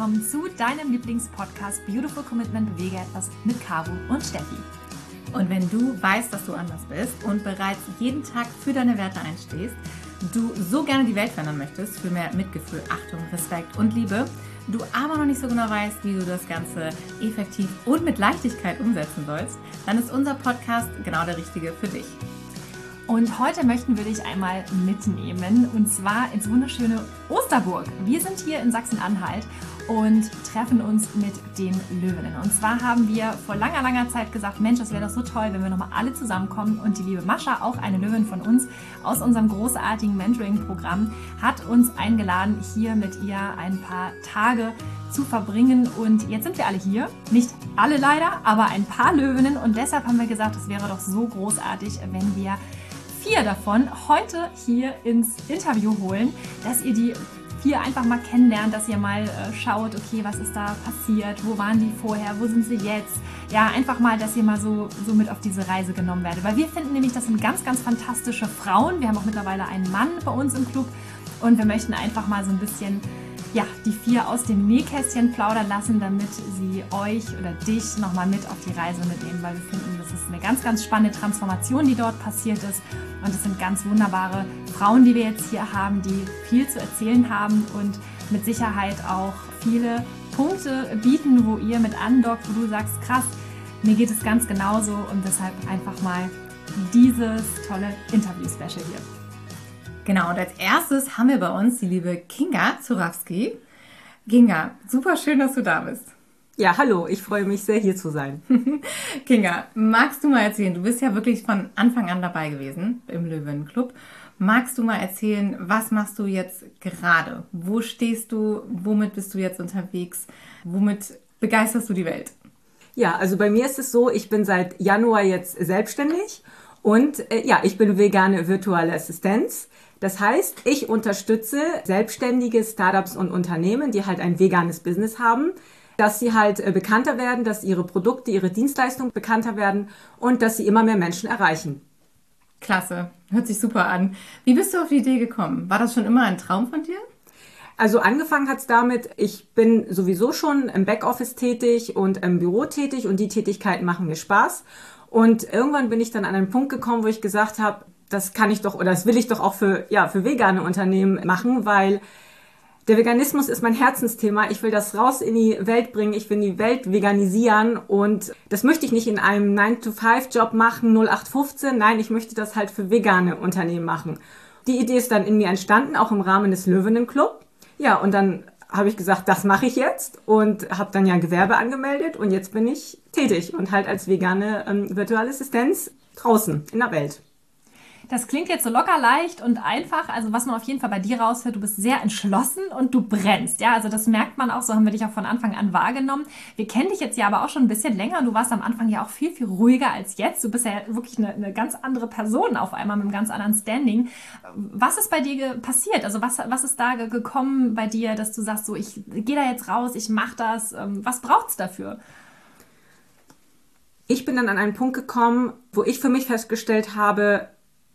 willkommen zu deinem Lieblingspodcast Beautiful Commitment Bewege etwas mit Caro und Steffi. Und wenn du weißt, dass du anders bist und bereits jeden Tag für deine Werte einstehst, du so gerne die Welt verändern möchtest, für mehr Mitgefühl, Achtung, Respekt und Liebe, du aber noch nicht so genau weißt, wie du das Ganze effektiv und mit Leichtigkeit umsetzen sollst, dann ist unser Podcast genau der richtige für dich. Und heute möchten wir dich einmal mitnehmen und zwar ins wunderschöne Osterburg. Wir sind hier in Sachsen-Anhalt und treffen uns mit den Löwinnen. Und zwar haben wir vor langer, langer Zeit gesagt, Mensch, das wäre doch so toll, wenn wir nochmal alle zusammenkommen. Und die liebe Mascha, auch eine Löwin von uns aus unserem großartigen Mentoring-Programm, hat uns eingeladen, hier mit ihr ein paar Tage zu verbringen. Und jetzt sind wir alle hier. Nicht alle leider, aber ein paar Löwinnen. Und deshalb haben wir gesagt, es wäre doch so großartig, wenn wir vier davon heute hier ins Interview holen, dass ihr die vier einfach mal kennenlernt, dass ihr mal äh, schaut, okay, was ist da passiert, wo waren die vorher, wo sind sie jetzt. Ja, einfach mal, dass ihr mal so, so mit auf diese Reise genommen werdet. Weil wir finden nämlich, das sind ganz, ganz fantastische Frauen. Wir haben auch mittlerweile einen Mann bei uns im Club und wir möchten einfach mal so ein bisschen ja, die vier aus dem Nähkästchen plaudern lassen, damit sie euch oder dich nochmal mit auf die Reise mitnehmen, weil wir finden, das ist eine ganz, ganz spannende Transformation, die dort passiert ist. Und es sind ganz wunderbare Frauen, die wir jetzt hier haben, die viel zu erzählen haben und mit Sicherheit auch viele Punkte bieten, wo ihr mit andockt, wo du sagst, krass, mir geht es ganz genauso und deshalb einfach mal dieses tolle Interview-Special hier. Genau, und als erstes haben wir bei uns die liebe Kinga Zurawski. Kinga, super schön, dass du da bist. Ja, hallo, ich freue mich sehr, hier zu sein. Kinga, magst du mal erzählen, du bist ja wirklich von Anfang an dabei gewesen im Löwenclub. Magst du mal erzählen, was machst du jetzt gerade? Wo stehst du? Womit bist du jetzt unterwegs? Womit begeisterst du die Welt? Ja, also bei mir ist es so, ich bin seit Januar jetzt selbstständig und äh, ja, ich bin vegane virtuelle Assistenz. Das heißt, ich unterstütze selbstständige Startups und Unternehmen, die halt ein veganes Business haben, dass sie halt äh, bekannter werden, dass ihre Produkte, ihre Dienstleistungen bekannter werden und dass sie immer mehr Menschen erreichen. Klasse, hört sich super an. Wie bist du auf die Idee gekommen? War das schon immer ein Traum von dir? Also angefangen hat es damit, ich bin sowieso schon im Backoffice tätig und im Büro tätig und die Tätigkeiten machen mir Spaß. Und irgendwann bin ich dann an einen Punkt gekommen, wo ich gesagt habe, das kann ich doch oder das will ich doch auch für, ja, für vegane Unternehmen machen, weil der Veganismus ist mein Herzensthema. Ich will das raus in die Welt bringen. Ich will die Welt veganisieren und das möchte ich nicht in einem 9-to-5-Job machen, 0815. Nein, ich möchte das halt für vegane Unternehmen machen. Die Idee ist dann in mir entstanden, auch im Rahmen des Löwinnen Club. Ja, und dann habe ich gesagt, das mache ich jetzt und habe dann ja Gewerbe angemeldet und jetzt bin ich tätig und halt als vegane ähm, virtuelle Assistenz draußen in der Welt. Das klingt jetzt so locker leicht und einfach. Also was man auf jeden Fall bei dir raushört, du bist sehr entschlossen und du brennst. Ja, also das merkt man auch. So haben wir dich auch von Anfang an wahrgenommen. Wir kennen dich jetzt ja aber auch schon ein bisschen länger. Du warst am Anfang ja auch viel, viel ruhiger als jetzt. Du bist ja wirklich eine, eine ganz andere Person auf einmal mit einem ganz anderen Standing. Was ist bei dir passiert? Also was, was ist da gekommen bei dir, dass du sagst, so ich gehe da jetzt raus, ich mache das. Ähm, was braucht es dafür? Ich bin dann an einen Punkt gekommen, wo ich für mich festgestellt habe,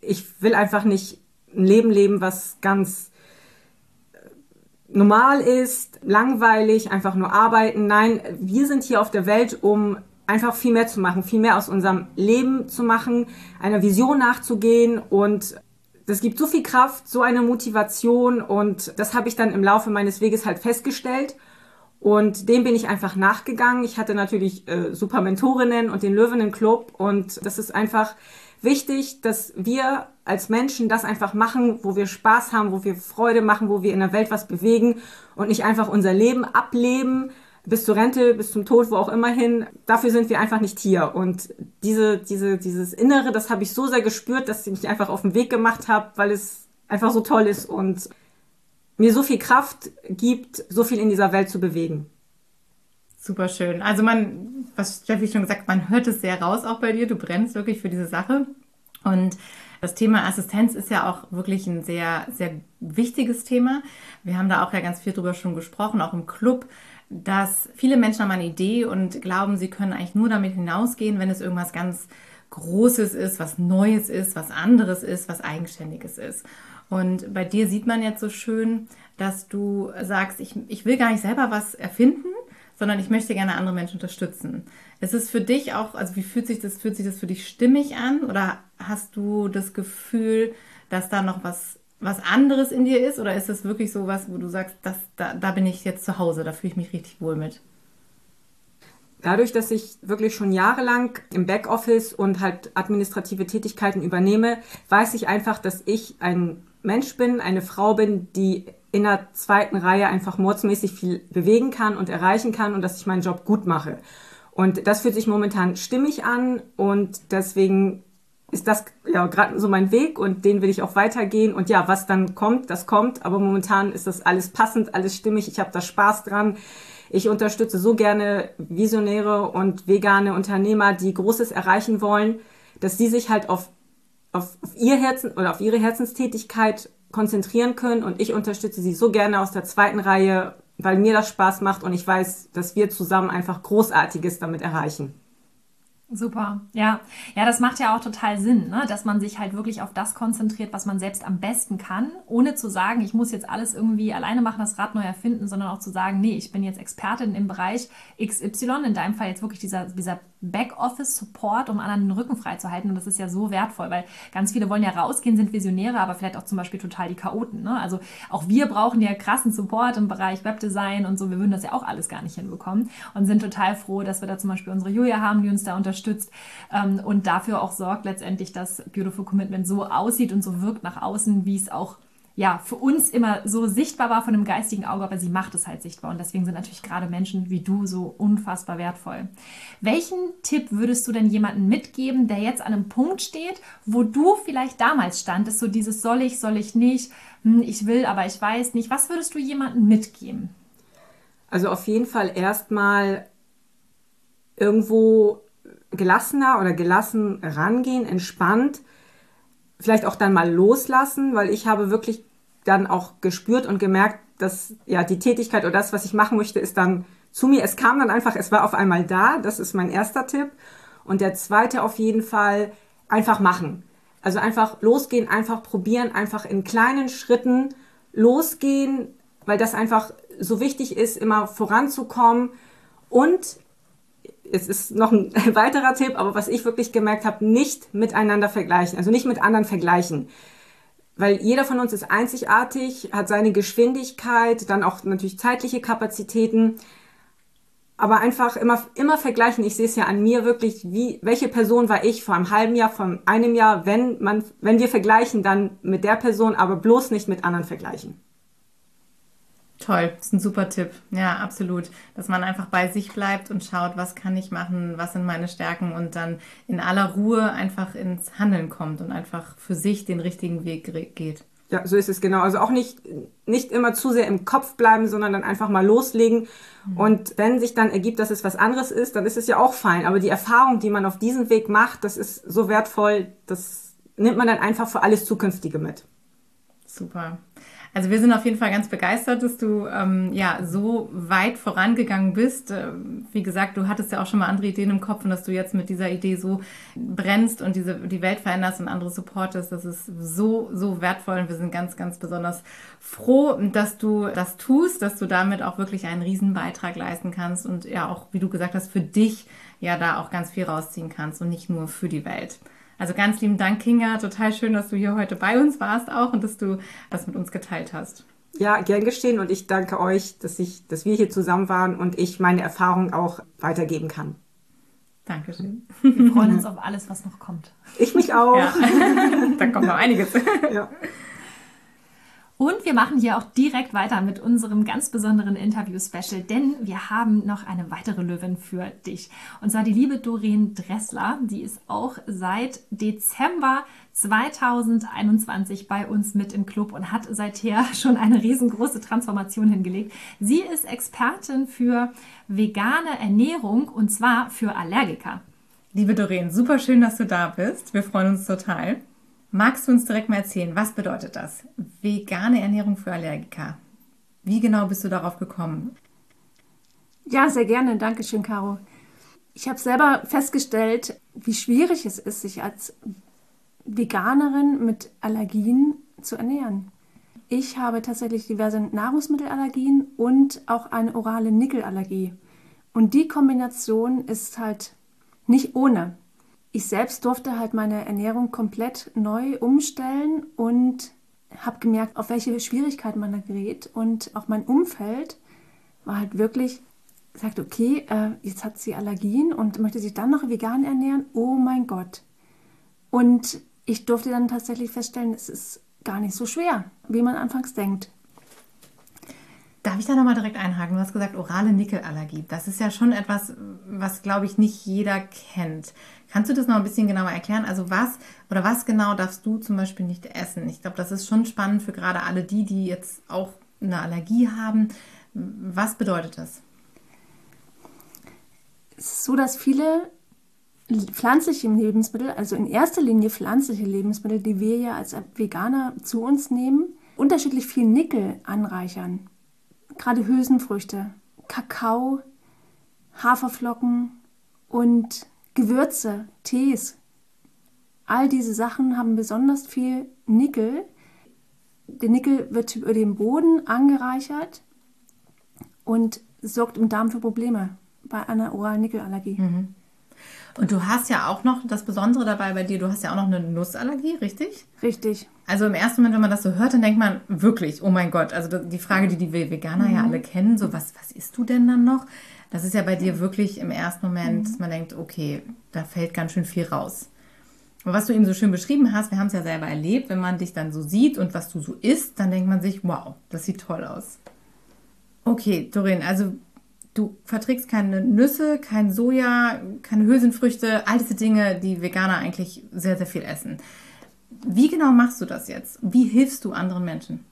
ich will einfach nicht ein Leben leben, was ganz äh, normal ist, langweilig, einfach nur arbeiten. Nein, wir sind hier auf der Welt, um einfach viel mehr zu machen, viel mehr aus unserem Leben zu machen, einer Vision nachzugehen und das gibt so viel Kraft, so eine Motivation und das habe ich dann im Laufe meines Weges halt festgestellt und dem bin ich einfach nachgegangen. Ich hatte natürlich äh, super Mentorinnen und den Löwinnen Club und das ist einfach wichtig, dass wir als Menschen das einfach machen, wo wir Spaß haben, wo wir Freude machen, wo wir in der Welt was bewegen und nicht einfach unser Leben ableben bis zur Rente, bis zum Tod, wo auch immer hin. Dafür sind wir einfach nicht hier. Und diese, diese, dieses Innere, das habe ich so sehr gespürt, dass ich mich einfach auf den Weg gemacht habe, weil es einfach so toll ist und mir so viel Kraft gibt, so viel in dieser Welt zu bewegen. Super schön. Also man, was Steffi schon gesagt, man hört es sehr raus auch bei dir. Du brennst wirklich für diese Sache. Und das Thema Assistenz ist ja auch wirklich ein sehr, sehr wichtiges Thema. Wir haben da auch ja ganz viel drüber schon gesprochen, auch im Club, dass viele Menschen haben eine Idee und glauben, sie können eigentlich nur damit hinausgehen, wenn es irgendwas ganz Großes ist, was Neues ist, was anderes ist, was Eigenständiges ist. Und bei dir sieht man jetzt so schön, dass du sagst, ich, ich will gar nicht selber was erfinden, sondern ich möchte gerne andere Menschen unterstützen. Ist es für dich auch, also wie fühlt sich das, fühlt sich das für dich stimmig an oder hast du das Gefühl, dass da noch was, was anderes in dir ist oder ist es wirklich so was, wo du sagst, das, da, da bin ich jetzt zu Hause, da fühle ich mich richtig wohl mit? Dadurch, dass ich wirklich schon jahrelang im Backoffice und halt administrative Tätigkeiten übernehme, weiß ich einfach, dass ich ein Mensch bin, eine Frau bin, die in der zweiten Reihe einfach mordsmäßig viel bewegen kann und erreichen kann und dass ich meinen Job gut mache. Und das fühlt sich momentan stimmig an und deswegen ist das ja gerade so mein Weg und den will ich auch weitergehen. Und ja, was dann kommt, das kommt. Aber momentan ist das alles passend, alles stimmig. Ich habe da Spaß dran. Ich unterstütze so gerne Visionäre und vegane Unternehmer, die Großes erreichen wollen, dass sie sich halt auf, auf, ihr Herzen oder auf ihre Herzenstätigkeit konzentrieren können. Und ich unterstütze sie so gerne aus der zweiten Reihe, weil mir das Spaß macht und ich weiß, dass wir zusammen einfach Großartiges damit erreichen. Super, ja. Ja, das macht ja auch total Sinn, ne? dass man sich halt wirklich auf das konzentriert, was man selbst am besten kann, ohne zu sagen, ich muss jetzt alles irgendwie alleine machen, das Rad neu erfinden, sondern auch zu sagen, nee, ich bin jetzt Expertin im Bereich XY, in deinem Fall jetzt wirklich dieser, dieser Backoffice-Support, um anderen den Rücken frei zu halten. Und das ist ja so wertvoll, weil ganz viele wollen ja rausgehen, sind Visionäre, aber vielleicht auch zum Beispiel total die Chaoten. Ne? Also auch wir brauchen ja krassen Support im Bereich Webdesign und so. Wir würden das ja auch alles gar nicht hinbekommen und sind total froh, dass wir da zum Beispiel unsere Julia haben, die uns da unterstützt ähm, und dafür auch sorgt letztendlich, dass Beautiful Commitment so aussieht und so wirkt nach außen, wie es auch ja, für uns immer so sichtbar war von dem geistigen Auge, aber sie macht es halt sichtbar. Und deswegen sind natürlich gerade Menschen wie du so unfassbar wertvoll. Welchen Tipp würdest du denn jemandem mitgeben, der jetzt an einem Punkt steht, wo du vielleicht damals standest, so dieses soll ich, soll ich nicht, hm, ich will, aber ich weiß nicht. Was würdest du jemandem mitgeben? Also auf jeden Fall erstmal irgendwo gelassener oder gelassen rangehen, entspannt vielleicht auch dann mal loslassen, weil ich habe wirklich dann auch gespürt und gemerkt, dass ja die Tätigkeit oder das, was ich machen möchte, ist dann zu mir. Es kam dann einfach, es war auf einmal da. Das ist mein erster Tipp. Und der zweite auf jeden Fall einfach machen. Also einfach losgehen, einfach probieren, einfach in kleinen Schritten losgehen, weil das einfach so wichtig ist, immer voranzukommen und es ist noch ein weiterer Tipp, aber was ich wirklich gemerkt habe, nicht miteinander vergleichen, also nicht mit anderen vergleichen. Weil jeder von uns ist einzigartig, hat seine Geschwindigkeit, dann auch natürlich zeitliche Kapazitäten. Aber einfach immer, immer vergleichen. Ich sehe es ja an mir wirklich, wie, welche Person war ich vor einem halben Jahr, vor einem Jahr, wenn man, wenn wir vergleichen, dann mit der Person, aber bloß nicht mit anderen vergleichen. Toll, das ist ein super Tipp. Ja, absolut. Dass man einfach bei sich bleibt und schaut, was kann ich machen, was sind meine Stärken und dann in aller Ruhe einfach ins Handeln kommt und einfach für sich den richtigen Weg geht. Ja, so ist es genau. Also auch nicht, nicht immer zu sehr im Kopf bleiben, sondern dann einfach mal loslegen. Mhm. Und wenn sich dann ergibt, dass es was anderes ist, dann ist es ja auch fein. Aber die Erfahrung, die man auf diesem Weg macht, das ist so wertvoll, das nimmt man dann einfach für alles Zukünftige mit. Super. Also wir sind auf jeden Fall ganz begeistert, dass du ähm, ja so weit vorangegangen bist. Äh, wie gesagt, du hattest ja auch schon mal andere Ideen im Kopf und dass du jetzt mit dieser Idee so brennst und diese die Welt veränderst und andere supportest, das ist so so wertvoll und wir sind ganz ganz besonders froh, dass du das tust, dass du damit auch wirklich einen riesen Beitrag leisten kannst und ja auch, wie du gesagt hast, für dich ja da auch ganz viel rausziehen kannst und nicht nur für die Welt. Also ganz lieben Dank, Kinga. Total schön, dass du hier heute bei uns warst auch und dass du das mit uns geteilt hast. Ja, gern geschehen und ich danke euch, dass, ich, dass wir hier zusammen waren und ich meine Erfahrung auch weitergeben kann. Dankeschön. Wir freuen uns auf alles, was noch kommt. Ich mich auch. Ja. da kommt noch einiges. Ja. Und wir machen hier auch direkt weiter mit unserem ganz besonderen Interview-Special, denn wir haben noch eine weitere Löwin für dich. Und zwar die liebe Doreen Dressler. Die ist auch seit Dezember 2021 bei uns mit im Club und hat seither schon eine riesengroße Transformation hingelegt. Sie ist Expertin für vegane Ernährung und zwar für Allergiker. Liebe Doreen, super schön, dass du da bist. Wir freuen uns total. Magst du uns direkt mal erzählen, was bedeutet das? Vegane Ernährung für Allergiker. Wie genau bist du darauf gekommen? Ja, sehr gerne. Dankeschön, Caro. Ich habe selber festgestellt, wie schwierig es ist, sich als Veganerin mit Allergien zu ernähren. Ich habe tatsächlich diverse Nahrungsmittelallergien und auch eine orale Nickelallergie. Und die Kombination ist halt nicht ohne. Ich selbst durfte halt meine Ernährung komplett neu umstellen und habe gemerkt, auf welche Schwierigkeiten man da gerät. Und auch mein Umfeld war halt wirklich, sagt, okay, äh, jetzt hat sie Allergien und möchte sich dann noch vegan ernähren. Oh mein Gott. Und ich durfte dann tatsächlich feststellen, es ist gar nicht so schwer, wie man anfangs denkt. Darf ich da nochmal direkt einhaken? Du hast gesagt, orale Nickelallergie. Das ist ja schon etwas, was, glaube ich, nicht jeder kennt. Kannst du das noch ein bisschen genauer erklären? Also was oder was genau darfst du zum Beispiel nicht essen? Ich glaube, das ist schon spannend für gerade alle die, die jetzt auch eine Allergie haben. Was bedeutet das? Es ist so, dass viele pflanzliche Lebensmittel, also in erster Linie pflanzliche Lebensmittel, die wir ja als Veganer zu uns nehmen, unterschiedlich viel Nickel anreichern. Gerade Hülsenfrüchte, Kakao, Haferflocken und Gewürze, Tees. All diese Sachen haben besonders viel Nickel. Der Nickel wird über den Boden angereichert und sorgt im Darm für Probleme bei einer oralen Nickelallergie. Mhm. Und du hast ja auch noch das Besondere dabei bei dir, du hast ja auch noch eine Nussallergie, richtig? Richtig. Also im ersten Moment, wenn man das so hört, dann denkt man wirklich, oh mein Gott, also die Frage, die die Veganer mhm. ja alle kennen, so was, was isst du denn dann noch? Das ist ja bei dir wirklich im ersten Moment, mhm. dass man denkt, okay, da fällt ganz schön viel raus. Und was du eben so schön beschrieben hast, wir haben es ja selber erlebt, wenn man dich dann so sieht und was du so isst, dann denkt man sich, wow, das sieht toll aus. Okay, Dorin, also du verträgst keine Nüsse, kein Soja, keine Hülsenfrüchte, all diese Dinge, die Veganer eigentlich sehr, sehr viel essen. Wie genau machst du das jetzt? Wie hilfst du anderen Menschen?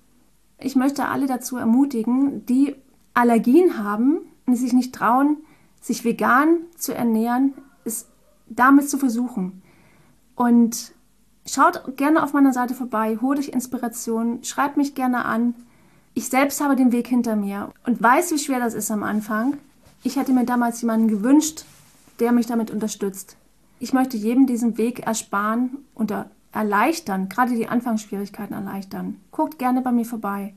Ich möchte alle dazu ermutigen, die Allergien haben und sich nicht trauen, sich vegan zu ernähren, es damit zu versuchen. Und schaut gerne auf meiner Seite vorbei, holt euch Inspiration, schreibt mich gerne an. Ich selbst habe den Weg hinter mir und weiß, wie schwer das ist am Anfang. Ich hätte mir damals jemanden gewünscht, der mich damit unterstützt. Ich möchte jedem diesen Weg ersparen und erleichtern, gerade die Anfangsschwierigkeiten erleichtern. Guckt gerne bei mir vorbei.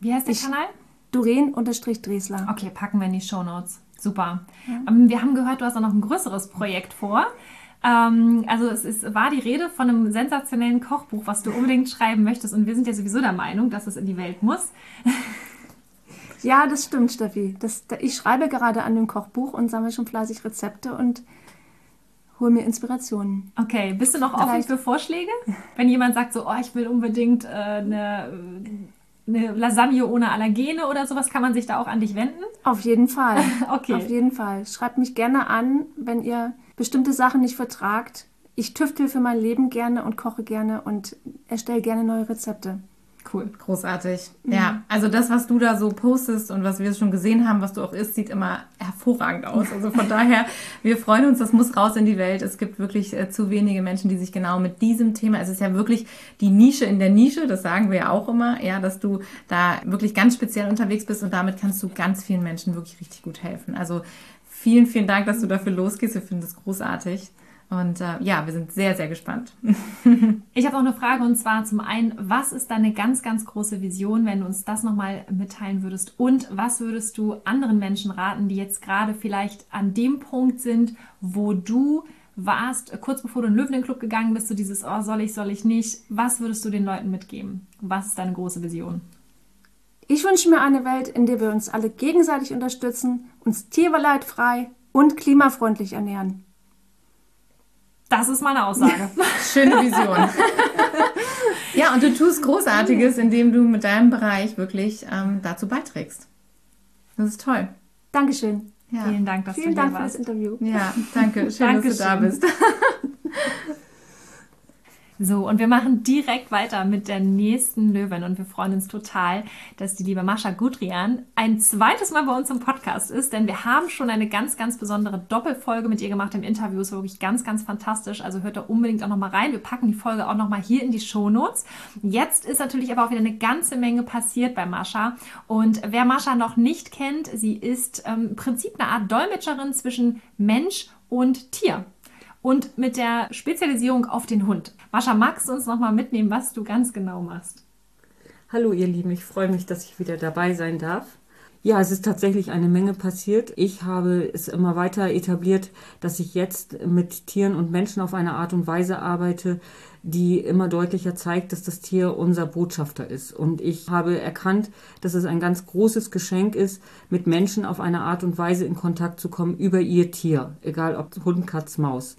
Wie heißt der ich, Kanal? Doreen-Dresler. Okay, packen wir in die Show Notes. Super. Ja. Ähm, wir haben gehört, du hast auch noch ein größeres Projekt vor. Ähm, also es ist, war die Rede von einem sensationellen Kochbuch, was du unbedingt schreiben möchtest. Und wir sind ja sowieso der Meinung, dass es in die Welt muss. Ja, das stimmt, Steffi. Das, ich schreibe gerade an dem Kochbuch und sammle schon fleißig Rezepte und hole mir Inspirationen. Okay, bist du noch Vielleicht. offen für Vorschläge? Wenn jemand sagt so, oh, ich will unbedingt äh, eine, eine Lasagne ohne Allergene oder sowas, kann man sich da auch an dich wenden? Auf jeden Fall. okay. Auf jeden Fall. Schreibt mich gerne an, wenn ihr bestimmte Sachen nicht vertragt. Ich tüftel für mein Leben gerne und koche gerne und erstelle gerne neue Rezepte. Cool. Großartig. Mhm. Ja, also das, was du da so postest und was wir schon gesehen haben, was du auch isst, sieht immer hervorragend aus. Also von daher, wir freuen uns, das muss raus in die Welt. Es gibt wirklich äh, zu wenige Menschen, die sich genau mit diesem Thema, es ist ja wirklich die Nische in der Nische, das sagen wir ja auch immer, ja, dass du da wirklich ganz speziell unterwegs bist und damit kannst du ganz vielen Menschen wirklich richtig gut helfen. Also vielen, vielen Dank, dass du dafür losgehst. Wir finden das großartig. Und äh, ja, wir sind sehr, sehr gespannt. ich habe auch eine Frage und zwar zum einen, was ist deine ganz, ganz große Vision, wenn du uns das nochmal mitteilen würdest? Und was würdest du anderen Menschen raten, die jetzt gerade vielleicht an dem Punkt sind, wo du warst, kurz bevor du in den Löwen-Club gegangen bist, so dieses, oh, soll ich, soll ich nicht? Was würdest du den Leuten mitgeben? Was ist deine große Vision? Ich wünsche mir eine Welt, in der wir uns alle gegenseitig unterstützen, uns tierleidfrei und klimafreundlich ernähren. Das ist meine Aussage. Schöne Vision. ja, und du tust Großartiges, indem du mit deinem Bereich wirklich ähm, dazu beiträgst. Das ist toll. Dankeschön. Ja. Vielen Dank, dass Vielen du Dank für das Interview. Ja, danke. Schön, dass du da bist. So, und wir machen direkt weiter mit der nächsten Löwin und wir freuen uns total, dass die liebe Mascha Gudrian ein zweites Mal bei uns im Podcast ist, denn wir haben schon eine ganz, ganz besondere Doppelfolge mit ihr gemacht im Interview. Ist wirklich ganz, ganz fantastisch. Also hört da unbedingt auch nochmal rein. Wir packen die Folge auch nochmal hier in die Show Notes. Jetzt ist natürlich aber auch wieder eine ganze Menge passiert bei Mascha. Und wer Mascha noch nicht kennt, sie ist ähm, im Prinzip eine Art Dolmetscherin zwischen Mensch und Tier. Und mit der Spezialisierung auf den Hund. Mascha, magst du uns nochmal mitnehmen, was du ganz genau machst? Hallo ihr Lieben, ich freue mich, dass ich wieder dabei sein darf. Ja, es ist tatsächlich eine Menge passiert. Ich habe es immer weiter etabliert, dass ich jetzt mit Tieren und Menschen auf eine Art und Weise arbeite, die immer deutlicher zeigt, dass das Tier unser Botschafter ist. Und ich habe erkannt, dass es ein ganz großes Geschenk ist, mit Menschen auf eine Art und Weise in Kontakt zu kommen über ihr Tier, egal ob Hund, Katz, Maus.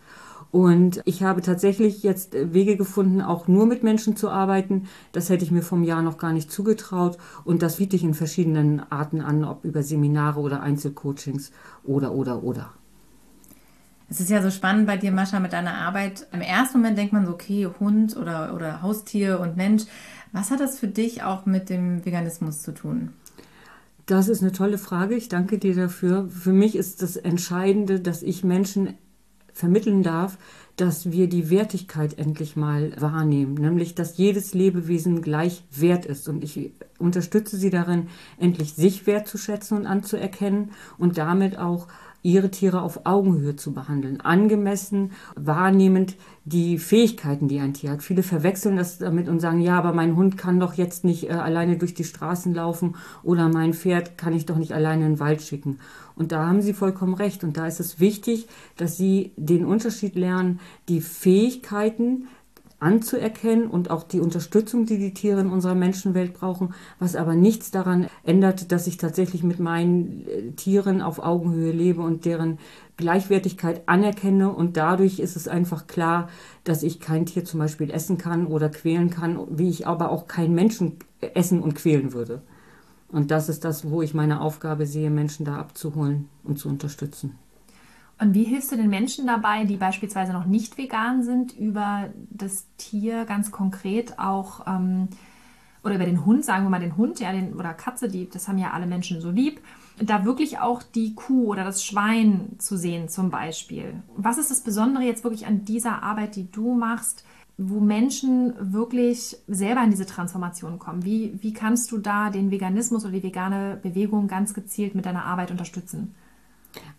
Und ich habe tatsächlich jetzt Wege gefunden, auch nur mit Menschen zu arbeiten. Das hätte ich mir vom Jahr noch gar nicht zugetraut. Und das biete ich in verschiedenen Arten an, ob über Seminare oder Einzelcoachings oder, oder, oder. Es ist ja so spannend bei dir, Mascha, mit deiner Arbeit. Im ersten Moment denkt man so, okay, Hund oder, oder Haustier und Mensch. Was hat das für dich auch mit dem Veganismus zu tun? Das ist eine tolle Frage. Ich danke dir dafür. Für mich ist das Entscheidende, dass ich Menschen vermitteln darf, dass wir die Wertigkeit endlich mal wahrnehmen, nämlich dass jedes Lebewesen gleich wert ist. Und ich unterstütze sie darin, endlich sich wertzuschätzen und anzuerkennen und damit auch ihre Tiere auf Augenhöhe zu behandeln, angemessen, wahrnehmend die Fähigkeiten, die ein Tier hat. Viele verwechseln das damit und sagen, ja, aber mein Hund kann doch jetzt nicht äh, alleine durch die Straßen laufen oder mein Pferd kann ich doch nicht alleine in den Wald schicken. Und da haben Sie vollkommen recht. Und da ist es wichtig, dass Sie den Unterschied lernen, die Fähigkeiten anzuerkennen und auch die Unterstützung, die die Tiere in unserer Menschenwelt brauchen, was aber nichts daran ändert, dass ich tatsächlich mit meinen äh, Tieren auf Augenhöhe lebe und deren Gleichwertigkeit anerkenne und dadurch ist es einfach klar, dass ich kein Tier zum Beispiel essen kann oder quälen kann, wie ich aber auch keinen Menschen essen und quälen würde. Und das ist das, wo ich meine Aufgabe sehe, Menschen da abzuholen und zu unterstützen. Und wie hilfst du den Menschen dabei, die beispielsweise noch nicht vegan sind, über das Tier ganz konkret auch, ähm, oder über den Hund, sagen wir mal den Hund, ja, den, oder Katze, die, das haben ja alle Menschen so lieb, da wirklich auch die Kuh oder das Schwein zu sehen zum Beispiel. Was ist das Besondere jetzt wirklich an dieser Arbeit, die du machst, wo Menschen wirklich selber in diese Transformation kommen? Wie, wie kannst du da den Veganismus oder die vegane Bewegung ganz gezielt mit deiner Arbeit unterstützen?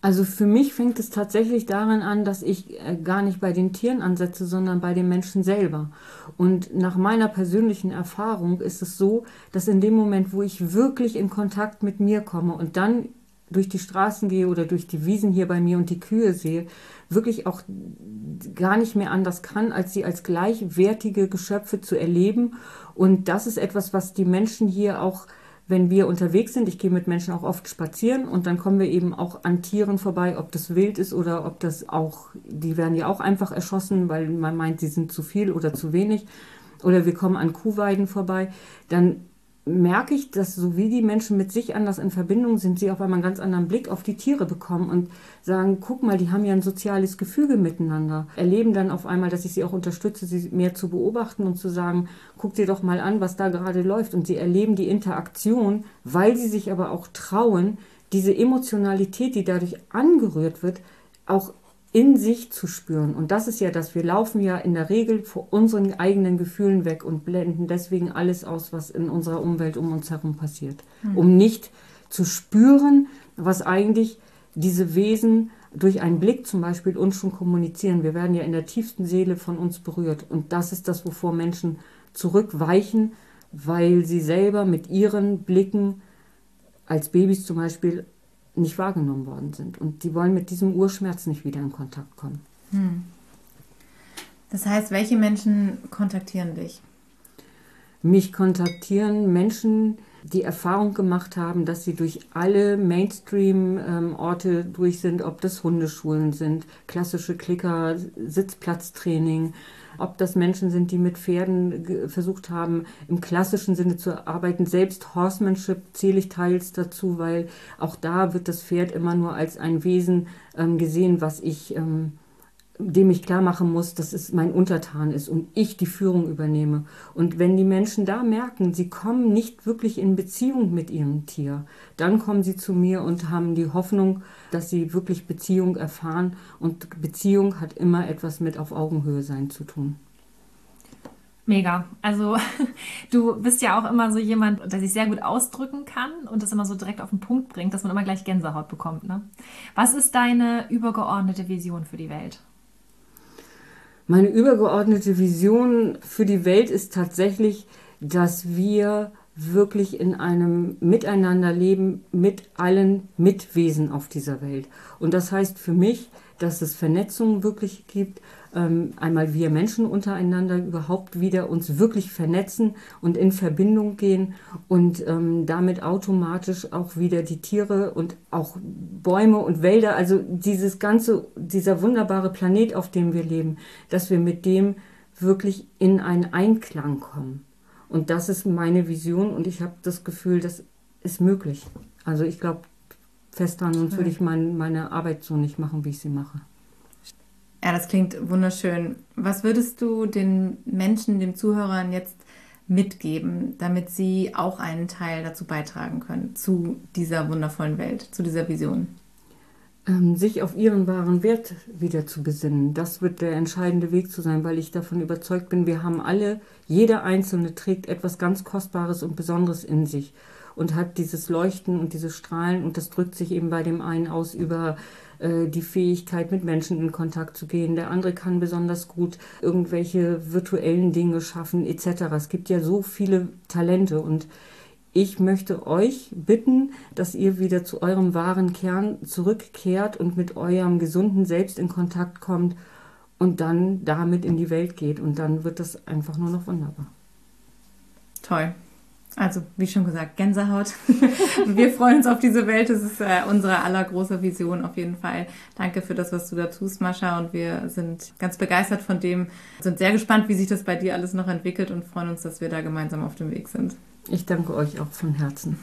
Also für mich fängt es tatsächlich daran an, dass ich äh, gar nicht bei den Tieren ansetze, sondern bei den Menschen selber. Und nach meiner persönlichen Erfahrung ist es so, dass in dem Moment, wo ich wirklich in Kontakt mit mir komme und dann durch die Straßen gehe oder durch die Wiesen hier bei mir und die Kühe sehe, wirklich auch gar nicht mehr anders kann, als sie als gleichwertige Geschöpfe zu erleben. Und das ist etwas, was die Menschen hier auch wenn wir unterwegs sind, ich gehe mit Menschen auch oft spazieren und dann kommen wir eben auch an Tieren vorbei, ob das wild ist oder ob das auch, die werden ja auch einfach erschossen, weil man meint, sie sind zu viel oder zu wenig. Oder wir kommen an Kuhweiden vorbei, dann merke ich, dass so wie die Menschen mit sich anders in Verbindung sind, sie auf einmal einen ganz anderen Blick auf die Tiere bekommen und sagen, guck mal, die haben ja ein soziales Gefüge miteinander. Erleben dann auf einmal, dass ich sie auch unterstütze, sie mehr zu beobachten und zu sagen, guck dir doch mal an, was da gerade läuft. Und sie erleben die Interaktion, weil sie sich aber auch trauen, diese Emotionalität, die dadurch angerührt wird, auch in sich zu spüren. Und das ist ja das, wir laufen ja in der Regel vor unseren eigenen Gefühlen weg und blenden deswegen alles aus, was in unserer Umwelt um uns herum passiert. Mhm. Um nicht zu spüren, was eigentlich diese Wesen durch einen Blick zum Beispiel uns schon kommunizieren. Wir werden ja in der tiefsten Seele von uns berührt. Und das ist das, wovor Menschen zurückweichen, weil sie selber mit ihren Blicken als Babys zum Beispiel nicht wahrgenommen worden sind. Und die wollen mit diesem Urschmerz nicht wieder in Kontakt kommen. Hm. Das heißt, welche Menschen kontaktieren dich? Mich kontaktieren Menschen, die Erfahrung gemacht haben, dass sie durch alle Mainstream-Orte durch sind, ob das Hundeschulen sind, klassische Klicker, Sitzplatztraining, ob das Menschen sind, die mit Pferden versucht haben, im klassischen Sinne zu arbeiten. Selbst Horsemanship zähle ich teils dazu, weil auch da wird das Pferd immer nur als ein Wesen ähm, gesehen, was ich ähm, dem ich klar machen muss, dass es mein Untertan ist und ich die Führung übernehme. Und wenn die Menschen da merken, sie kommen nicht wirklich in Beziehung mit ihrem Tier, dann kommen sie zu mir und haben die Hoffnung, dass sie wirklich Beziehung erfahren. Und Beziehung hat immer etwas mit auf Augenhöhe sein zu tun. Mega. Also du bist ja auch immer so jemand, der sich sehr gut ausdrücken kann und das immer so direkt auf den Punkt bringt, dass man immer gleich Gänsehaut bekommt. Ne? Was ist deine übergeordnete Vision für die Welt? Meine übergeordnete Vision für die Welt ist tatsächlich, dass wir wirklich in einem Miteinanderleben mit allen Mitwesen auf dieser Welt. Und das heißt für mich, dass es Vernetzung wirklich gibt, einmal wir Menschen untereinander überhaupt wieder uns wirklich vernetzen und in Verbindung gehen und ähm, damit automatisch auch wieder die Tiere und auch Bäume und Wälder, also dieses ganze, dieser wunderbare Planet, auf dem wir leben, dass wir mit dem wirklich in einen Einklang kommen. Und das ist meine Vision und ich habe das Gefühl, das ist möglich. Also ich glaube fest daran, sonst würde ich mein, meine Arbeit so nicht machen, wie ich sie mache. Ja, das klingt wunderschön. Was würdest du den Menschen, den Zuhörern jetzt mitgeben, damit sie auch einen Teil dazu beitragen können, zu dieser wundervollen Welt, zu dieser Vision? Ähm, sich auf ihren wahren Wert wieder zu besinnen. Das wird der entscheidende Weg zu sein, weil ich davon überzeugt bin, wir haben alle, jeder Einzelne trägt etwas ganz Kostbares und Besonderes in sich und hat dieses Leuchten und dieses Strahlen und das drückt sich eben bei dem einen aus über die Fähigkeit, mit Menschen in Kontakt zu gehen. Der andere kann besonders gut irgendwelche virtuellen Dinge schaffen, etc. Es gibt ja so viele Talente und ich möchte euch bitten, dass ihr wieder zu eurem wahren Kern zurückkehrt und mit eurem gesunden Selbst in Kontakt kommt und dann damit in die Welt geht. Und dann wird das einfach nur noch wunderbar. Toll. Also, wie schon gesagt, Gänsehaut. Wir freuen uns auf diese Welt. Das ist äh, unsere allergroße Vision auf jeden Fall. Danke für das, was du da tust, Mascha. Und wir sind ganz begeistert von dem, sind sehr gespannt, wie sich das bei dir alles noch entwickelt und freuen uns, dass wir da gemeinsam auf dem Weg sind. Ich danke euch auch von Herzen.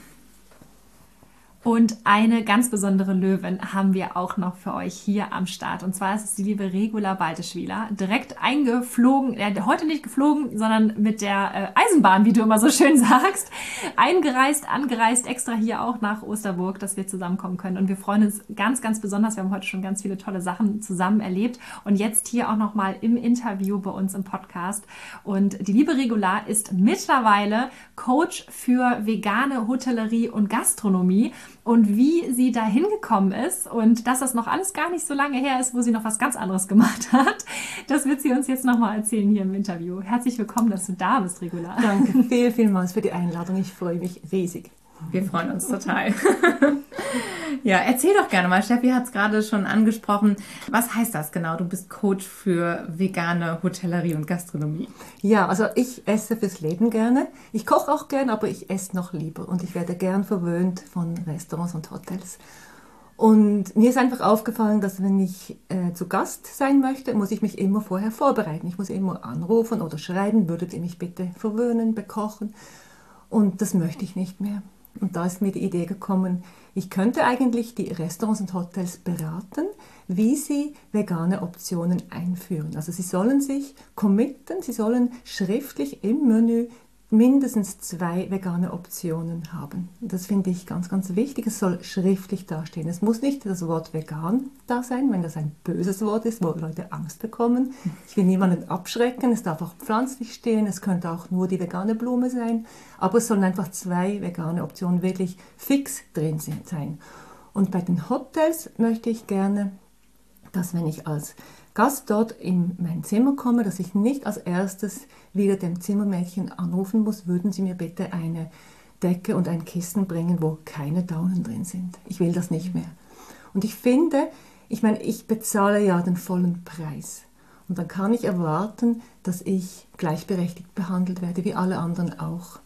Und eine ganz besondere Löwin haben wir auch noch für euch hier am Start. Und zwar ist es die liebe Regula Balteschwieler. Direkt eingeflogen, äh, heute nicht geflogen, sondern mit der äh, Eisenbahn, wie du immer so schön sagst. Eingereist, angereist, extra hier auch nach Osterburg, dass wir zusammenkommen können. Und wir freuen uns ganz, ganz besonders. Wir haben heute schon ganz viele tolle Sachen zusammen erlebt. Und jetzt hier auch nochmal im Interview bei uns im Podcast. Und die liebe Regula ist mittlerweile Coach für vegane Hotellerie und Gastronomie und wie sie da hingekommen ist und dass das noch alles gar nicht so lange her ist, wo sie noch was ganz anderes gemacht hat. Das wird sie uns jetzt nochmal erzählen hier im Interview. Herzlich willkommen, dass du da bist, Regula. Danke viel, vielmals für die Einladung. Ich freue mich riesig. Wir freuen uns total. ja, erzähl doch gerne mal. Steffi hat es gerade schon angesprochen. Was heißt das genau? Du bist Coach für vegane Hotellerie und Gastronomie. Ja, also ich esse fürs Leben gerne. Ich koche auch gerne, aber ich esse noch lieber. Und ich werde gern verwöhnt von Restaurants und Hotels. Und mir ist einfach aufgefallen, dass wenn ich äh, zu Gast sein möchte, muss ich mich immer vorher vorbereiten. Ich muss immer anrufen oder schreiben, würdet ihr mich bitte verwöhnen, bekochen. Und das möchte ich nicht mehr. Und da ist mir die Idee gekommen, ich könnte eigentlich die Restaurants und Hotels beraten, wie sie vegane Optionen einführen. Also sie sollen sich committen, sie sollen schriftlich im Menü mindestens zwei vegane Optionen haben. Das finde ich ganz, ganz wichtig. Es soll schriftlich dastehen. Es muss nicht das Wort vegan da sein, wenn das ein böses Wort ist, wo Leute Angst bekommen. Ich will niemanden abschrecken. Es darf auch pflanzlich stehen. Es könnte auch nur die vegane Blume sein. Aber es sollen einfach zwei vegane Optionen wirklich fix drin sein. Und bei den Hotels möchte ich gerne, dass wenn ich als Gast dort in mein Zimmer komme, dass ich nicht als erstes wieder dem Zimmermädchen anrufen muss, würden Sie mir bitte eine Decke und ein Kissen bringen, wo keine Daunen drin sind. Ich will das nicht mehr. Und ich finde, ich meine, ich bezahle ja den vollen Preis. Und dann kann ich erwarten, dass ich gleichberechtigt behandelt werde, wie alle anderen auch.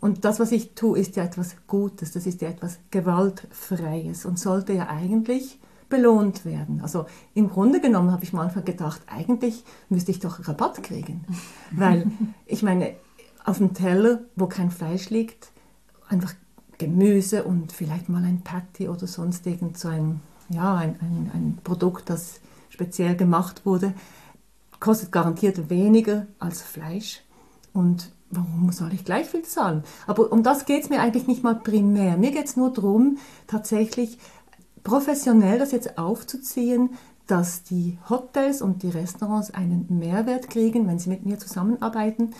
Und das, was ich tue, ist ja etwas Gutes, das ist ja etwas Gewaltfreies und sollte ja eigentlich belohnt werden. Also im Grunde genommen habe ich manchmal gedacht, eigentlich müsste ich doch Rabatt kriegen. Weil ich meine, auf dem Teller, wo kein Fleisch liegt, einfach Gemüse und vielleicht mal ein Patty oder sonst irgend so ein, ja, ein, ein, ein Produkt, das speziell gemacht wurde, kostet garantiert weniger als Fleisch. Und warum soll ich gleich viel zahlen? Aber um das geht es mir eigentlich nicht mal primär. Mir geht es nur darum, tatsächlich professionell das jetzt aufzuziehen, dass die Hotels und die Restaurants einen Mehrwert kriegen, wenn sie mit mir zusammenarbeiten,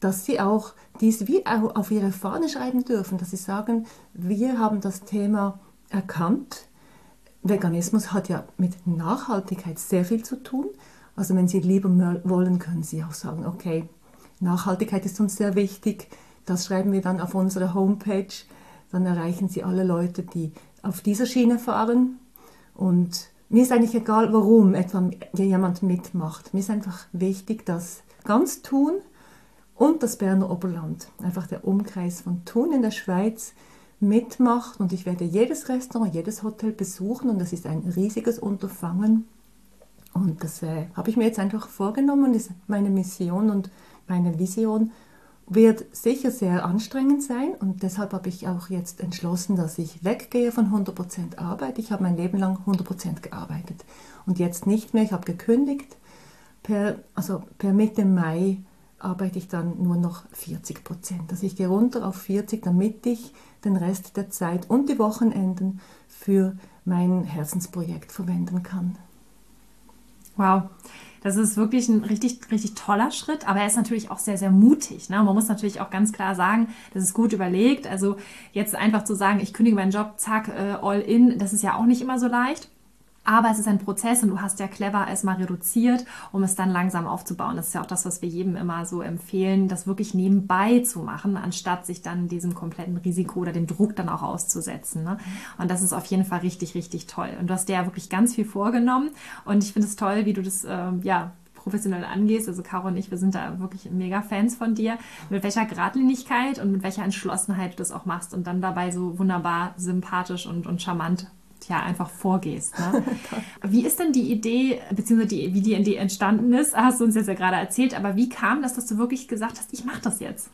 dass sie auch dies wie auf ihre Fahne schreiben dürfen, dass sie sagen, wir haben das Thema erkannt. Veganismus hat ja mit Nachhaltigkeit sehr viel zu tun. Also wenn Sie lieber wollen, können Sie auch sagen, okay, Nachhaltigkeit ist uns sehr wichtig. Das schreiben wir dann auf unsere Homepage. Dann erreichen Sie alle Leute, die auf dieser Schiene fahren. Und mir ist eigentlich egal, warum etwa jemand mitmacht. Mir ist einfach wichtig, dass ganz Thun und das Berner Oberland, einfach der Umkreis von Thun in der Schweiz, mitmacht. Und ich werde jedes Restaurant, jedes Hotel besuchen und das ist ein riesiges Unterfangen. Und das äh, habe ich mir jetzt einfach vorgenommen, das ist meine Mission und meine Vision wird sicher sehr anstrengend sein und deshalb habe ich auch jetzt entschlossen, dass ich weggehe von 100% Arbeit. Ich habe mein Leben lang 100% gearbeitet und jetzt nicht mehr. Ich habe gekündigt. Per, also per Mitte Mai arbeite ich dann nur noch 40% Also ich gehe runter auf 40, damit ich den Rest der Zeit und die Wochenenden für mein Herzensprojekt verwenden kann. Wow. Das ist wirklich ein richtig, richtig toller Schritt, aber er ist natürlich auch sehr, sehr mutig. Ne? Man muss natürlich auch ganz klar sagen, das ist gut überlegt. Also jetzt einfach zu sagen, ich kündige meinen Job, zack, äh, all in, das ist ja auch nicht immer so leicht. Aber es ist ein Prozess und du hast ja clever es mal reduziert, um es dann langsam aufzubauen. Das ist ja auch das, was wir jedem immer so empfehlen, das wirklich nebenbei zu machen, anstatt sich dann diesem kompletten Risiko oder dem Druck dann auch auszusetzen. Ne? Und das ist auf jeden Fall richtig, richtig toll. Und du hast dir ja wirklich ganz viel vorgenommen. Und ich finde es toll, wie du das, äh, ja, professionell angehst. Also Caro und ich, wir sind da wirklich mega Fans von dir. Mit welcher Gradlinigkeit und mit welcher Entschlossenheit du das auch machst und dann dabei so wunderbar sympathisch und, und charmant ja einfach vorgehst. Ne? wie ist denn die Idee, beziehungsweise die, wie die Idee entstanden ist, hast du uns jetzt ja gerade erzählt, aber wie kam das, dass du wirklich gesagt hast, ich mache das jetzt?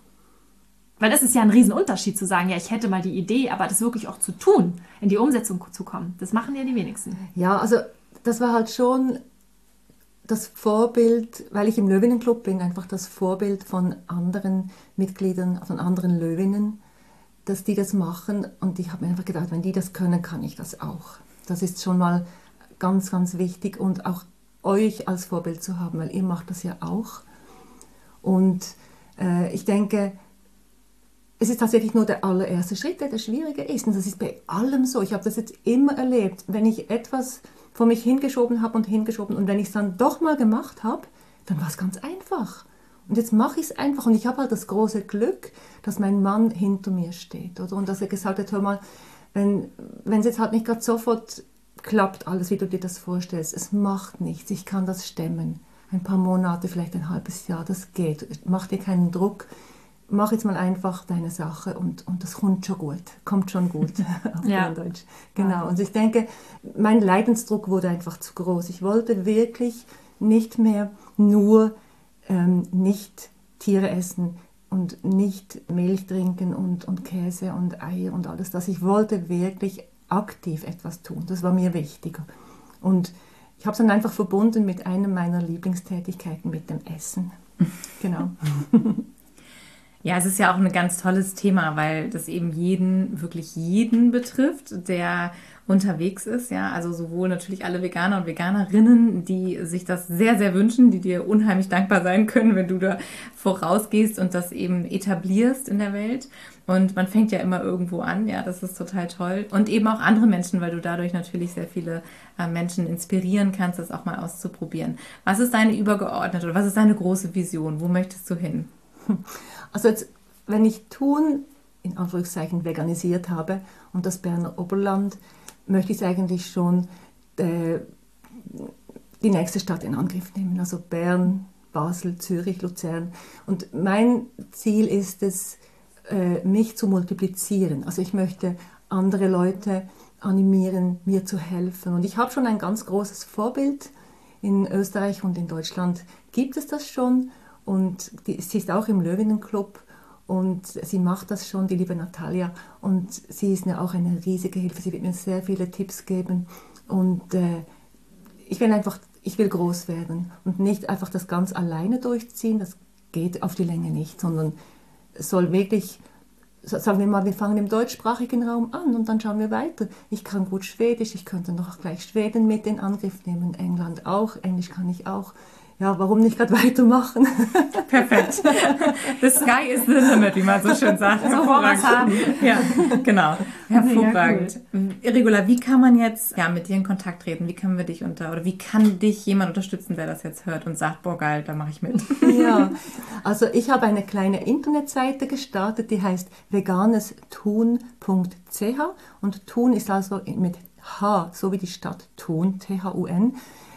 Weil das ist ja ein Riesenunterschied zu sagen, ja, ich hätte mal die Idee, aber das wirklich auch zu tun, in die Umsetzung zu kommen. Das machen ja die wenigsten. Ja, also das war halt schon das Vorbild, weil ich im Löwinnenclub bin, einfach das Vorbild von anderen Mitgliedern, von anderen Löwinnen dass die das machen und ich habe mir einfach gedacht, wenn die das können, kann ich das auch. Das ist schon mal ganz, ganz wichtig und auch euch als Vorbild zu haben, weil ihr macht das ja auch. Und äh, ich denke, es ist tatsächlich nur der allererste Schritt, der der schwierige ist. Und das ist bei allem so. Ich habe das jetzt immer erlebt. Wenn ich etwas vor mich hingeschoben habe und hingeschoben und wenn ich es dann doch mal gemacht habe, dann war es ganz einfach. Und jetzt mache ich es einfach. Und ich habe halt das große Glück, dass mein Mann hinter mir steht. Oder? Und dass er gesagt hat, hör mal, wenn es jetzt halt nicht gerade sofort klappt, alles, wie du dir das vorstellst, es macht nichts, ich kann das stemmen. Ein paar Monate, vielleicht ein halbes Jahr, das geht. Mach dir keinen Druck. Mach jetzt mal einfach deine Sache und, und das kommt schon gut. Kommt schon gut auf ja. Deutsch. Genau. Und ich denke, mein Leidensdruck wurde einfach zu groß. Ich wollte wirklich nicht mehr nur ähm, nicht Tiere essen und nicht Milch trinken und, und Käse und Eier und alles das. Ich wollte wirklich aktiv etwas tun. Das war mir wichtiger. Und ich habe es dann einfach verbunden mit einer meiner Lieblingstätigkeiten, mit dem Essen. genau. Ja, es ist ja auch ein ganz tolles Thema, weil das eben jeden, wirklich jeden betrifft, der unterwegs ist. Ja, also sowohl natürlich alle Veganer und Veganerinnen, die sich das sehr, sehr wünschen, die dir unheimlich dankbar sein können, wenn du da vorausgehst und das eben etablierst in der Welt. Und man fängt ja immer irgendwo an, ja, das ist total toll. Und eben auch andere Menschen, weil du dadurch natürlich sehr viele äh, Menschen inspirieren kannst, das auch mal auszuprobieren. Was ist deine übergeordnete oder was ist deine große Vision? Wo möchtest du hin? Also jetzt, wenn ich tun, in Anführungszeichen veganisiert habe und das Berner Oberland möchte ich eigentlich schon äh, die nächste Stadt in Angriff nehmen, also Bern, Basel, Zürich, Luzern. Und mein Ziel ist es, äh, mich zu multiplizieren. Also ich möchte andere Leute animieren, mir zu helfen. Und ich habe schon ein ganz großes Vorbild. In Österreich und in Deutschland gibt es das schon. Und die, sie ist auch im Löwenenclub und sie macht das schon, die liebe Natalia. Und sie ist mir auch eine riesige Hilfe. Sie wird mir sehr viele Tipps geben. Und äh, ich will einfach, ich will groß werden und nicht einfach das ganz alleine durchziehen. Das geht auf die Länge nicht, sondern es soll wirklich, sagen wir mal, wir fangen im deutschsprachigen Raum an und dann schauen wir weiter. Ich kann gut Schwedisch, ich könnte noch gleich Schweden mit in Angriff nehmen, England auch, Englisch kann ich auch. Ja, warum nicht gerade weitermachen? Perfekt. The sky is the limit, wie man so schön sagt. So es haben. Ja, genau. Hervorragend. Regula, wie kann man jetzt ja, mit dir in Kontakt treten? Wie können wir dich unter, oder wie kann dich jemand unterstützen, der das jetzt hört und sagt, boah geil, da mache ich mit? Ja, also ich habe eine kleine Internetseite gestartet, die heißt veganestun.ch und Tun ist also mit H, so wie die Stadt Thun, T-H-U-N.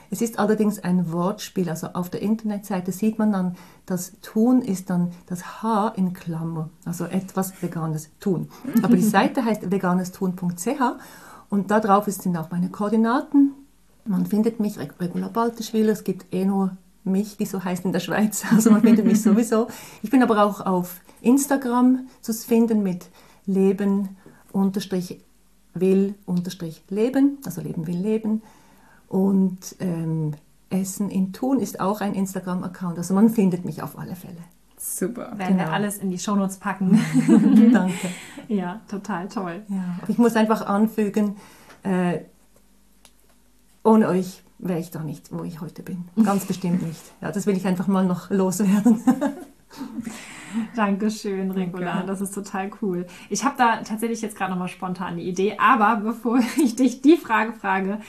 Es ist allerdings ein Wortspiel, also auf der Internetseite sieht man dann, das Tun ist dann das H in Klammer, also etwas Veganes tun. Aber die Seite heißt veganestun.ch und da drauf sind auch meine Koordinaten. Man findet mich, Regula Balteschwiller, es gibt eh nur mich, die so heißt in der Schweiz, also man findet mich sowieso. Ich bin aber auch auf Instagram zu finden mit Leben unterstrich will unterstrich leben, also Leben will leben. Und ähm, Essen in Thun ist auch ein Instagram-Account. Also man findet mich auf alle Fälle. Super. Werden wir Genau. alles in die Shownotes packen. Danke. ja, total toll. Ja. Ich muss einfach anfügen, äh, ohne euch wäre ich da nicht, wo ich heute bin. Ganz bestimmt nicht. Ja, das will ich einfach mal noch loswerden. Dankeschön, Regula. Danke. Das ist total cool. Ich habe da tatsächlich jetzt gerade nochmal spontan eine Idee, aber bevor ich dich die Frage frage,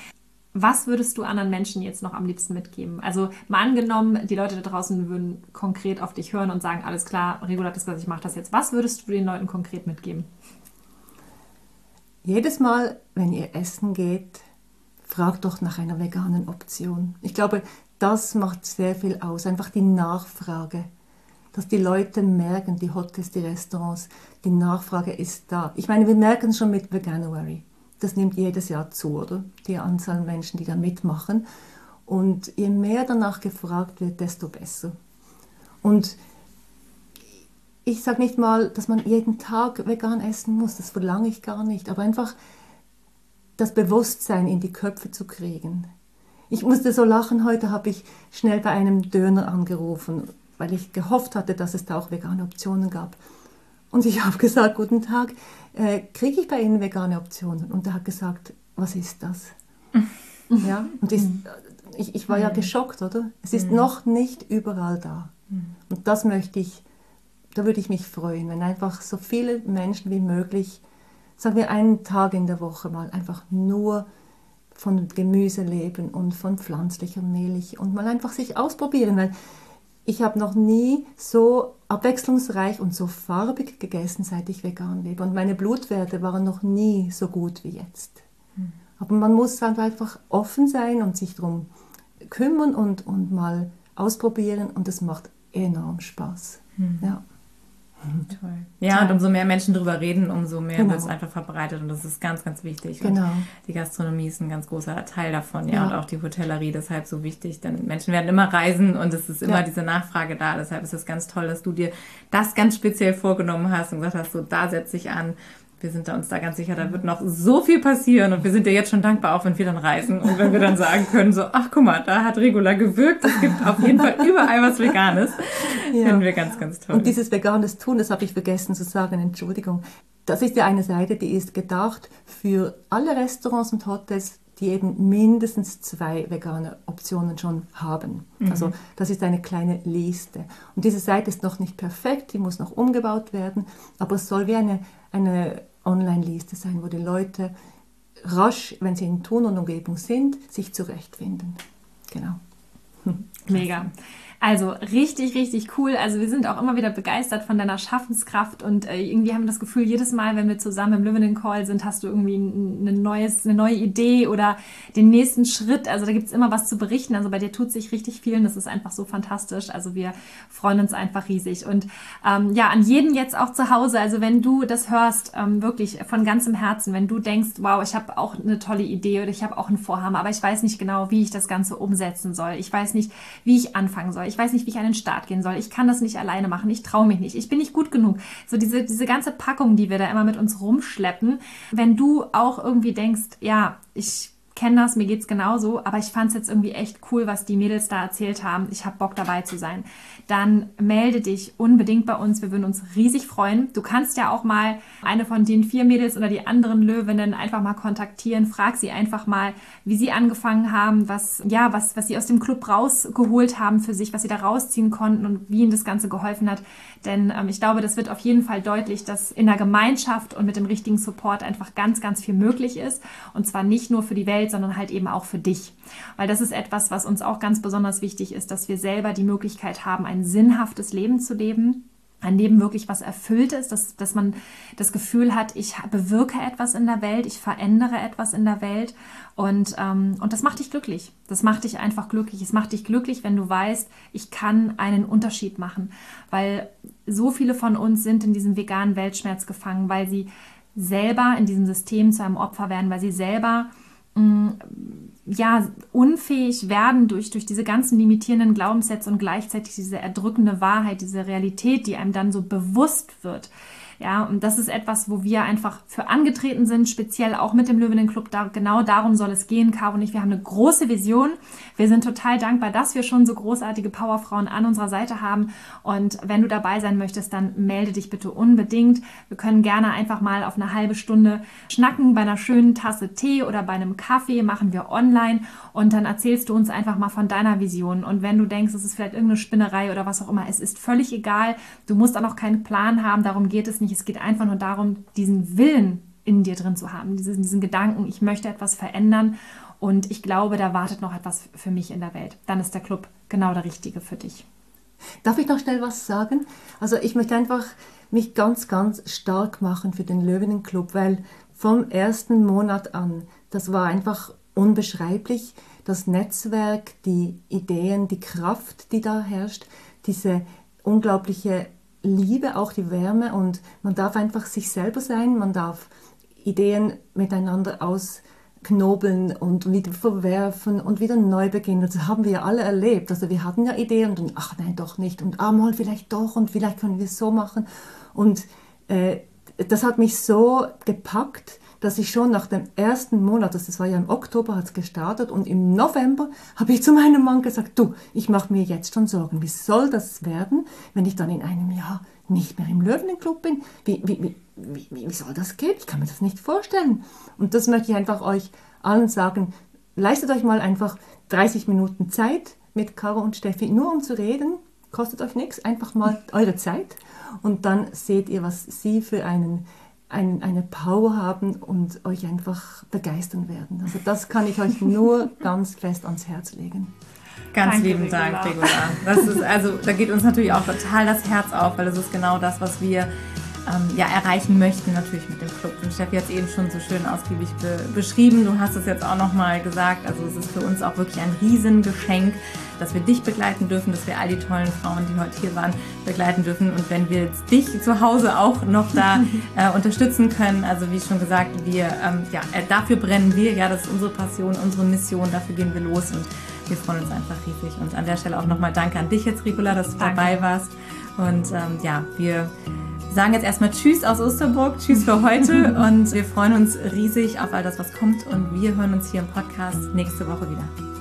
was würdest du anderen Menschen jetzt noch am liebsten mitgeben? Also mal angenommen, die Leute da draußen würden konkret auf dich hören und sagen, alles klar, Regula hat das gesagt, ich mache das jetzt. Was würdest du den Leuten konkret mitgeben? Jedes Mal, wenn ihr essen geht, fragt doch nach einer veganen Option. Ich glaube, das macht sehr viel aus. Einfach die Nachfrage. Dass die Leute merken, die Hotels, die Restaurants, die Nachfrage ist da. Ich meine, wir merken es schon mit Veganuary. Das nimmt jedes Jahr zu, oder? Die Anzahl Menschen, die da mitmachen. Und je mehr danach gefragt wird, desto besser. Und ich sage nicht mal, dass man jeden Tag vegan essen muss, das verlange ich gar nicht, aber einfach das Bewusstsein in die Köpfe zu kriegen. Ich musste so lachen, heute habe ich schnell bei einem Döner angerufen, weil ich gehofft hatte, dass es da auch vegane Optionen gab. Und ich habe gesagt, guten Tag, äh, kriege ich bei Ihnen vegane Optionen? Und er hat gesagt, was ist das? ja, und ist, ich, ich war ja geschockt, oder? Es ist noch nicht überall da. Und das möchte ich, da würde ich mich freuen, wenn einfach so viele Menschen wie möglich, sagen wir einen Tag in der Woche mal, einfach nur von Gemüse leben und von pflanzlicher Milch und mal einfach sich ausprobieren, weil ich habe noch nie so abwechslungsreich und so farbig gegessen, seit ich vegan lebe. Und meine Blutwerte waren noch nie so gut wie jetzt. Aber man muss dann einfach offen sein und sich darum kümmern und, und mal ausprobieren und das macht enorm Spaß. Ja. Toll. Ja, und umso mehr Menschen drüber reden, umso mehr Genau. wird es einfach verbreitet und das ist ganz, ganz wichtig. Genau. Und die Gastronomie ist ein ganz großer Teil davon, ja, Ja. und auch die Hotellerie deshalb so wichtig, denn Menschen werden immer reisen und es ist immer Ja. diese Nachfrage da. Deshalb ist es ganz toll, dass du dir das ganz speziell vorgenommen hast und gesagt hast, so da setze ich an. Wir sind da uns da ganz sicher, da wird noch so viel passieren und wir sind dir jetzt schon dankbar, auch wenn wir dann reisen und wenn wir dann sagen können, so, ach guck mal, da hat Regula gewirkt, es gibt auf jeden Fall überall was Veganes. Ja. Finden wir ganz, ganz toll. Und dieses veganes Tun, das habe ich vergessen zu sagen, Entschuldigung. Das ist ja eine Seite, die ist gedacht für alle Restaurants und Hotels, die eben mindestens zwei vegane Optionen schon haben. Also das ist eine kleine Liste. Und diese Seite ist noch nicht perfekt, die muss noch umgebaut werden, aber es soll wie eine, eine Online-Liste sein, wo die Leute rasch, wenn sie in Thun und Umgebung sind, sich zurechtfinden. Genau. Mega. Also richtig, richtig cool. Also wir sind auch immer wieder begeistert von deiner Schaffenskraft und äh, irgendwie haben wir das Gefühl, jedes Mal, wenn wir zusammen im Löwenen Call sind, hast du irgendwie ein neues, eine neue Idee oder den nächsten Schritt. Also da gibt's immer was zu berichten. Also bei dir tut sich richtig viel und das ist einfach so fantastisch. Also wir freuen uns einfach riesig. Und ähm, ja, an jeden jetzt auch zu Hause, also wenn du das hörst, ähm, wirklich von ganzem Herzen, wenn du denkst, wow, ich habe auch eine tolle Idee oder ich habe auch ein Vorhaben, aber ich weiß nicht genau, wie ich das Ganze umsetzen soll. Ich weiß nicht, wie ich anfangen soll. Ich weiß nicht, wie ich an den Start gehen soll. Ich kann das nicht alleine machen. Ich traue mich nicht. Ich bin nicht gut genug. So diese, diese ganze Packung, die wir da immer mit uns rumschleppen. Wenn du auch irgendwie denkst, ja, ich kenne das, mir geht's genauso, aber ich fand es jetzt irgendwie echt cool, was die Mädels da erzählt haben. Ich habe Bock dabei zu sein. Dann melde dich unbedingt bei uns. Wir würden uns riesig freuen. Du kannst ja auch mal eine von den vier Mädels oder die anderen Löwinnen einfach mal kontaktieren. Frag sie einfach mal, wie sie angefangen haben, was, ja, was, was sie aus dem Club rausgeholt haben für sich, was sie da rausziehen konnten und wie ihnen das Ganze geholfen hat. Denn ähm, ich glaube, das wird auf jeden Fall deutlich, dass in der Gemeinschaft und mit dem richtigen Support einfach ganz, ganz viel möglich ist. Und zwar nicht nur für die Welt, sondern halt eben auch für dich. Weil das ist etwas, was uns auch ganz besonders wichtig ist, dass wir selber die Möglichkeit haben, ein sinnhaftes Leben zu leben ein Leben wirklich was erfüllt ist, dass, dass man das Gefühl hat, ich bewirke etwas in der Welt, ich verändere etwas in der Welt und, ähm, und das macht dich glücklich. Das macht dich einfach glücklich. Es macht dich glücklich, wenn du weißt, ich kann einen Unterschied machen, weil so viele von uns sind in diesem veganen Weltschmerz gefangen, weil sie selber in diesem System zu einem Opfer werden, weil sie selber mh, ja, unfähig werden durch, durch diese ganzen limitierenden Glaubenssätze und gleichzeitig diese erdrückende Wahrheit, diese Realität, die einem dann so bewusst wird. Ja, und das ist etwas, wo wir einfach für angetreten sind, speziell auch mit dem Löwinnen Club. Da, genau darum soll es gehen, Caro und ich. Wir haben eine große Vision. Wir sind total dankbar, dass wir schon so großartige Powerfrauen an unserer Seite haben. Und wenn du dabei sein möchtest, dann melde dich bitte unbedingt. Wir können gerne einfach mal auf eine halbe Stunde schnacken bei einer schönen Tasse Tee oder bei einem Kaffee, machen wir online und dann erzählst du uns einfach mal von deiner Vision. Und wenn du denkst, es ist vielleicht irgendeine Spinnerei oder was auch immer, es ist völlig egal. Du musst auch noch keinen Plan haben, darum geht es nicht nicht. Es geht einfach nur darum, diesen Willen in dir drin zu haben, diesen, diesen Gedanken, ich möchte etwas verändern und ich glaube, da wartet noch etwas für mich in der Welt. Dann ist der Club genau der richtige für dich. Darf ich noch schnell was sagen? Also ich möchte einfach mich ganz, ganz stark machen für den Löwinnen Club, weil vom ersten Monat an, das war einfach unbeschreiblich, das Netzwerk, die Ideen, die Kraft, die da herrscht, diese unglaubliche liebe auch die Wärme und man darf einfach sich selber sein, man darf Ideen miteinander ausknobeln und wieder verwerfen und wieder neu beginnen. Das haben wir ja alle erlebt. Also wir hatten ja Ideen und ach nein, doch nicht und ah mal vielleicht doch und vielleicht können wir es so machen. Und äh, das hat mich so gepackt, dass ich schon nach dem ersten Monat, das war ja im Oktober, hat es gestartet und im November habe ich zu meinem Mann gesagt, du, ich mache mir jetzt schon Sorgen, wie soll das werden, wenn ich dann in einem Jahr nicht mehr im Löwenclub bin? Wie, wie, wie, wie, soll das gehen? Ich kann mir das nicht vorstellen. Und das möchte ich einfach euch allen sagen, leistet euch mal einfach 30 Minuten Zeit mit Caro und Steffi, nur um zu reden, kostet euch nichts, einfach mal eure Zeit und dann seht ihr, was sie für einen ein, eine Power haben und euch einfach begeistern werden. Also das kann ich euch nur ganz fest ans Herz legen. Ganz Danke, lieben Dank, Regula. Das ist also, da geht uns natürlich auch total das Herz auf, weil das ist genau das, was wir ähm, ja, erreichen möchten, natürlich mit dem Club. Und Steffi hat es eben schon so schön ausgiebig be beschrieben. Du hast es jetzt auch nochmal gesagt. Also es ist für uns auch wirklich ein Riesengeschenk, dass wir dich begleiten dürfen, dass wir all die tollen Frauen, die heute hier waren, begleiten dürfen. Und wenn wir jetzt dich zu Hause auch noch da äh, unterstützen können, also wie schon gesagt, wir, ähm, ja, äh, dafür brennen wir, ja, das ist unsere Passion, unsere Mission, dafür gehen wir los und wir freuen uns einfach riesig. Und an der Stelle auch nochmal Danke an dich jetzt, Ricola, dass du danke. dabei warst. Und ähm, ja, wir sagen jetzt erstmal Tschüss aus Osterburg, Tschüss für heute und wir freuen uns riesig auf all das, was kommt und wir hören uns hier im Podcast nächste Woche wieder.